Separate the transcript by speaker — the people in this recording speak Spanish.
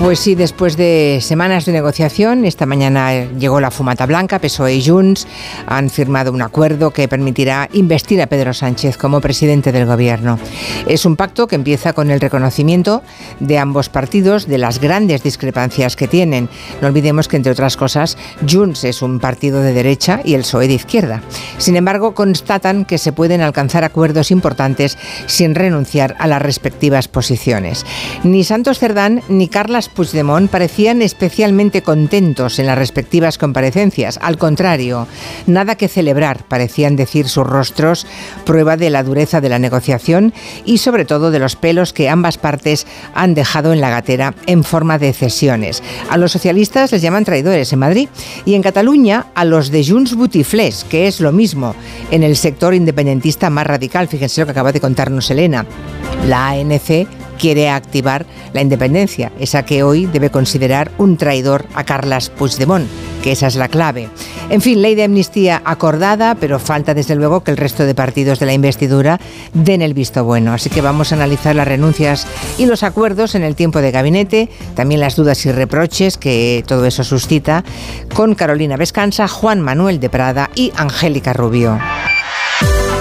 Speaker 1: Pues sí, después de semanas de negociación, esta mañana llegó la fumata blanca, PSOE y Junts han firmado un acuerdo que permitirá investir a Pedro Sánchez como presidente del gobierno. Es un pacto que empieza con el reconocimiento de ambos partidos de las grandes discrepancias que tienen. No olvidemos que, entre otras cosas, Junts es un partido de derecha y el PSOE de izquierda. Sin embargo, constatan que se pueden alcanzar acuerdos importantes sin renunciar a las respectivas posiciones. Ni Santos Cerdán ni Carlas Puigdemont parecían especialmente contentos en las respectivas comparecencias. Al contrario, nada que celebrar, parecían decir sus rostros, prueba de la dureza de la negociación y sobre todo de los pelos que ambas partes han dejado en la gatera en forma de cesiones. A los socialistas les llaman traidores en Madrid y en Cataluña a los de Junts Butiflés, que es lo mismo en el sector independentista más radical. Fíjense lo que acaba de contarnos Elena. La ANC quiere activar la independencia, esa que hoy debe considerar un traidor a Carlas Puigdemont, que esa es la clave. En fin, ley de amnistía acordada, pero falta desde luego que el resto de partidos de la investidura den el visto bueno. Así que vamos a analizar las renuncias y los acuerdos en el tiempo de gabinete, también las dudas y reproches que todo eso suscita, con Carolina Vescanza, Juan Manuel de Prada y Angélica Rubio.